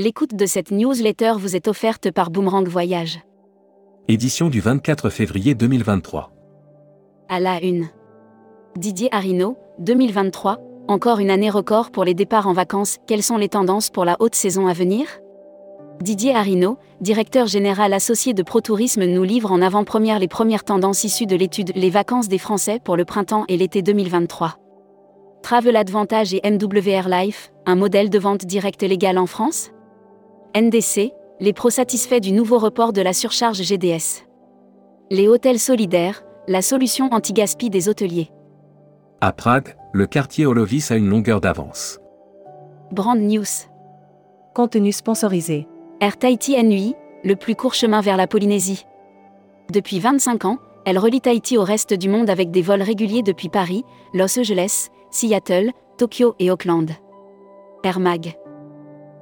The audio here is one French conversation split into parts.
L'écoute de cette newsletter vous est offerte par Boomerang Voyage. Édition du 24 février 2023. À la une. Didier Arino, 2023, encore une année record pour les départs en vacances. Quelles sont les tendances pour la haute saison à venir? Didier Arino, directeur général associé de ProTourisme, nous livre en avant-première les premières tendances issues de l'étude Les vacances des Français pour le printemps et l'été 2023. Travel Advantage et MWR Life, un modèle de vente directe légal en France NDC, les pros satisfaits du nouveau report de la surcharge GDS. Les hôtels solidaires, la solution anti-gaspi des hôteliers. À Prague, le quartier Olovis a une longueur d'avance. Brand News. Contenu sponsorisé. Air Tahiti NUI, le plus court chemin vers la Polynésie. Depuis 25 ans, elle relie Tahiti au reste du monde avec des vols réguliers depuis Paris, Los Angeles, Seattle, Tokyo et Auckland. Air Mag.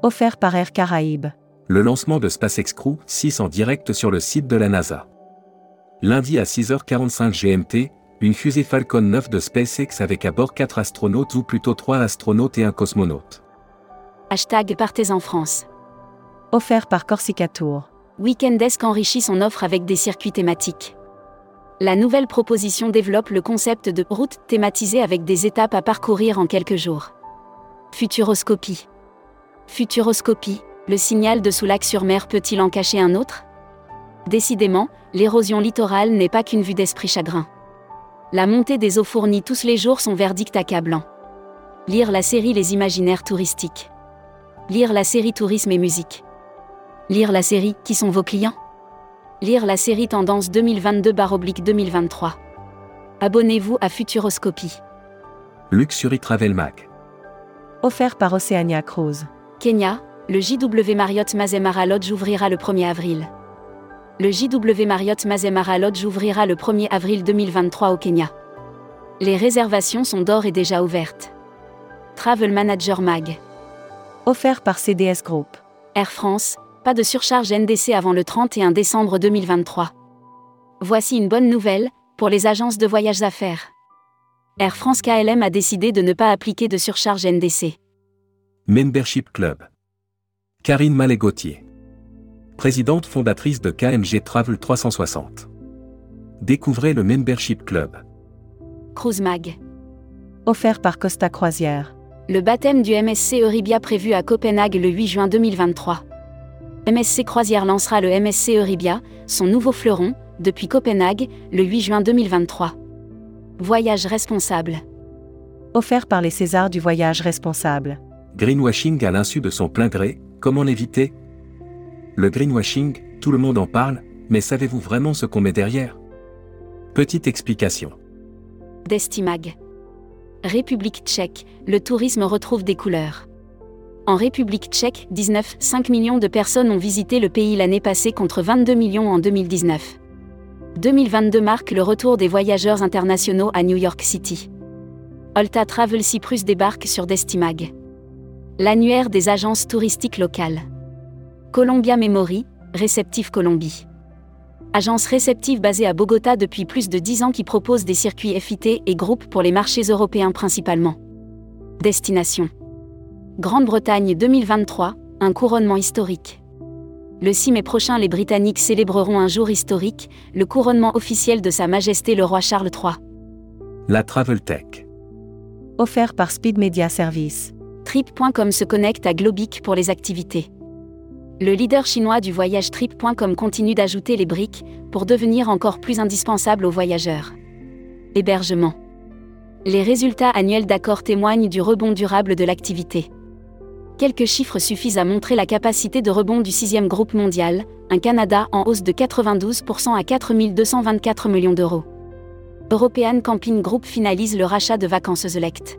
Offert par Air Caraïbes. Le lancement de SpaceX Crew 6 en direct sur le site de la NASA. Lundi à 6h45 GMT, une fusée Falcon 9 de SpaceX avec à bord 4 astronautes ou plutôt 3 astronautes et un cosmonaute. Hashtag Partez en France. Offert par Corsica Tour. Weekendesk enrichit son offre avec des circuits thématiques. La nouvelle proposition développe le concept de route thématisée avec des étapes à parcourir en quelques jours. Futuroscopie. Futuroscopie, le signal de Soulac-sur-Mer peut-il en cacher un autre? Décidément, l'érosion littorale n'est pas qu'une vue d'esprit chagrin. La montée des eaux fournit tous les jours son verdict accablant. Lire la série Les imaginaires touristiques. Lire la série Tourisme et musique. Lire la série Qui sont vos clients? Lire la série Tendance 2022-2023. Abonnez-vous à Futuroscopie. Luxury Travel Mag. Offert par Oceania Cruise. Kenya, le JW Marriott Mazemara Lodge ouvrira le 1er avril. Le JW Marriott Mazemara Lodge ouvrira le 1er avril 2023 au Kenya. Les réservations sont d'or et déjà ouvertes. Travel Manager Mag. Offert par CDS Group. Air France, pas de surcharge NDC avant le 31 décembre 2023. Voici une bonne nouvelle, pour les agences de voyages affaires. Air France KLM a décidé de ne pas appliquer de surcharge NDC. Membership Club. Karine Mallet-Gauthier. Présidente fondatrice de KMG Travel 360. Découvrez le Membership Club. Cruise Mag. Offert par Costa Croisière. Le baptême du MSC Euribia prévu à Copenhague le 8 juin 2023. MSC Croisière lancera le MSC Euribia, son nouveau fleuron, depuis Copenhague, le 8 juin 2023. Voyage responsable. Offert par les Césars du voyage responsable. Greenwashing à l'insu de son plein gré, comment l'éviter? Le greenwashing, tout le monde en parle, mais savez-vous vraiment ce qu'on met derrière? Petite explication. Destimag. République tchèque, le tourisme retrouve des couleurs. En République tchèque, 19,5 millions de personnes ont visité le pays l'année passée contre 22 millions en 2019. 2022 marque le retour des voyageurs internationaux à New York City. Olta Travel Cyprus débarque sur Destimag. L'annuaire des agences touristiques locales. Columbia Memory, Réceptif Colombie. Agence réceptive basée à Bogota depuis plus de 10 ans qui propose des circuits FIT et groupes pour les marchés européens principalement. Destination. Grande-Bretagne 2023, un couronnement historique. Le 6 mai prochain, les Britanniques célébreront un jour historique, le couronnement officiel de Sa Majesté le roi Charles III. La Travel Tech. Offert par Speed Media Service. Trip.com se connecte à Globic pour les activités. Le leader chinois du voyage Trip.com continue d'ajouter les briques pour devenir encore plus indispensable aux voyageurs. Hébergement. Les résultats annuels d'accord témoignent du rebond durable de l'activité. Quelques chiffres suffisent à montrer la capacité de rebond du sixième groupe mondial, un Canada en hausse de 92% à 4 224 millions d'euros. European Camping Group finalise le rachat de vacances Select.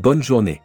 Bonne journée.